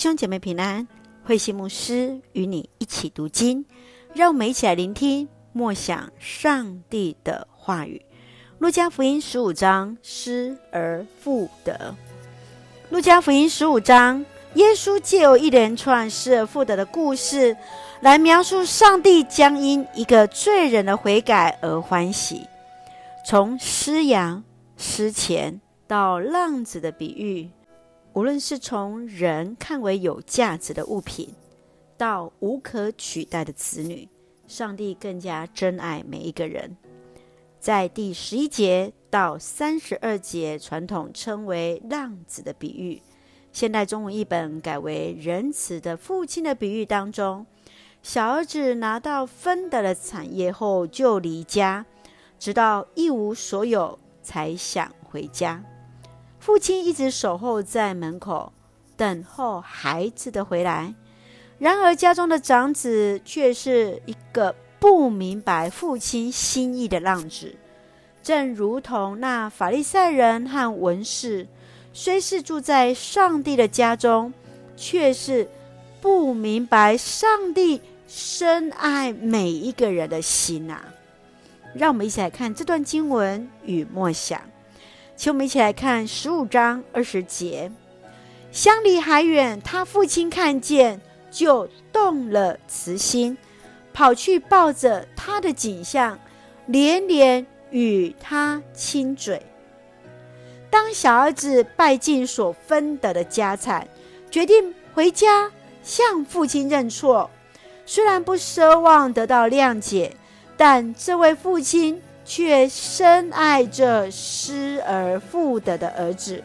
兄姐妹平安，慧心牧师与你一起读经，让我们一起来聆听默想上帝的话语。路加福音十五章，失而复得。路加福音十五章，耶稣借由一连串失而复得的故事，来描述上帝将因一个罪人的悔改而欢喜。从失羊、失钱到浪子的比喻。无论是从人看为有价值的物品，到无可取代的子女，上帝更加珍爱每一个人。在第十一节到三十二节，传统称为浪子的比喻，现代中文译本改为仁慈的父亲的比喻当中，小儿子拿到分得的产业后就离家，直到一无所有才想回家。父亲一直守候在门口，等候孩子的回来。然而，家中的长子却是一个不明白父亲心意的浪子，正如同那法利赛人和文士，虽是住在上帝的家中，却是不明白上帝深爱每一个人的心啊！让我们一起来看这段经文与默想。请我们一起来看十五章二十节。相离还远，他父亲看见，就动了慈心，跑去抱着他的景象，连连与他亲嘴。当小儿子败尽所分得的家产，决定回家向父亲认错。虽然不奢望得到谅解，但这位父亲。却深爱着失而复得的儿子，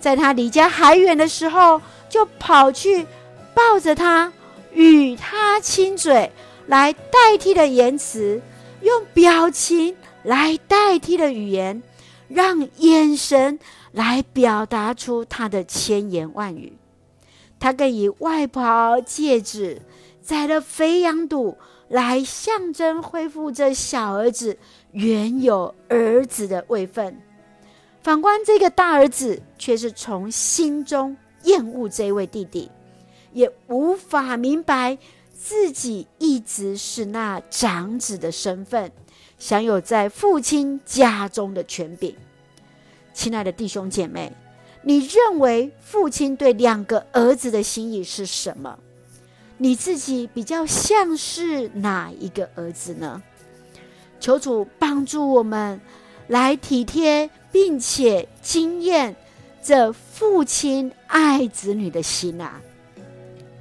在他离家还远的时候，就跑去抱着他，与他亲嘴，来代替的言辞，用表情来代替的语言，让眼神来表达出他的千言万语。他更以外袍、戒指、宰了肥羊肚，来象征恢复这小儿子。原有儿子的位分，反观这个大儿子，却是从心中厌恶这位弟弟，也无法明白自己一直是那长子的身份，享有在父亲家中的权柄。亲爱的弟兄姐妹，你认为父亲对两个儿子的心意是什么？你自己比较像是哪一个儿子呢？求主帮助我们来体贴，并且经验这父亲爱子女的心啊！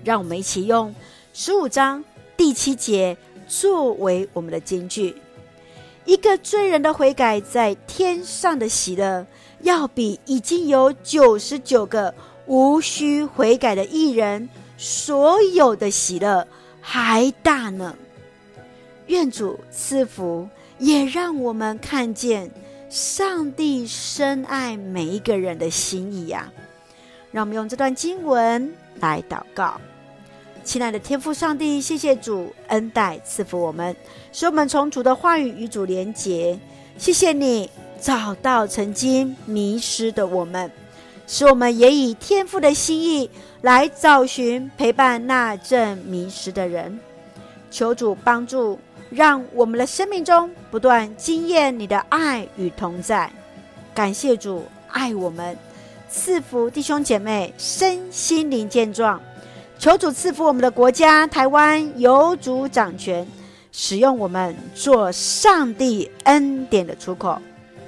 让我们一起用十五章第七节作为我们的金句：一个罪人的悔改，在天上的喜乐，要比已经有九十九个无需悔改的艺人所有的喜乐还大呢。愿主赐福，也让我们看见上帝深爱每一个人的心意呀、啊。让我们用这段经文来祷告。亲爱的天父上帝，谢谢主恩待赐福我们，使我们从主的话语与主连结。谢谢你找到曾经迷失的我们，使我们也以天父的心意来找寻陪伴那正迷失的人。求主帮助。让我们的生命中不断经验你的爱与同在，感谢主爱我们，赐福弟兄姐妹身心灵健壮，求主赐福我们的国家台湾有主掌权，使用我们做上帝恩典的出口。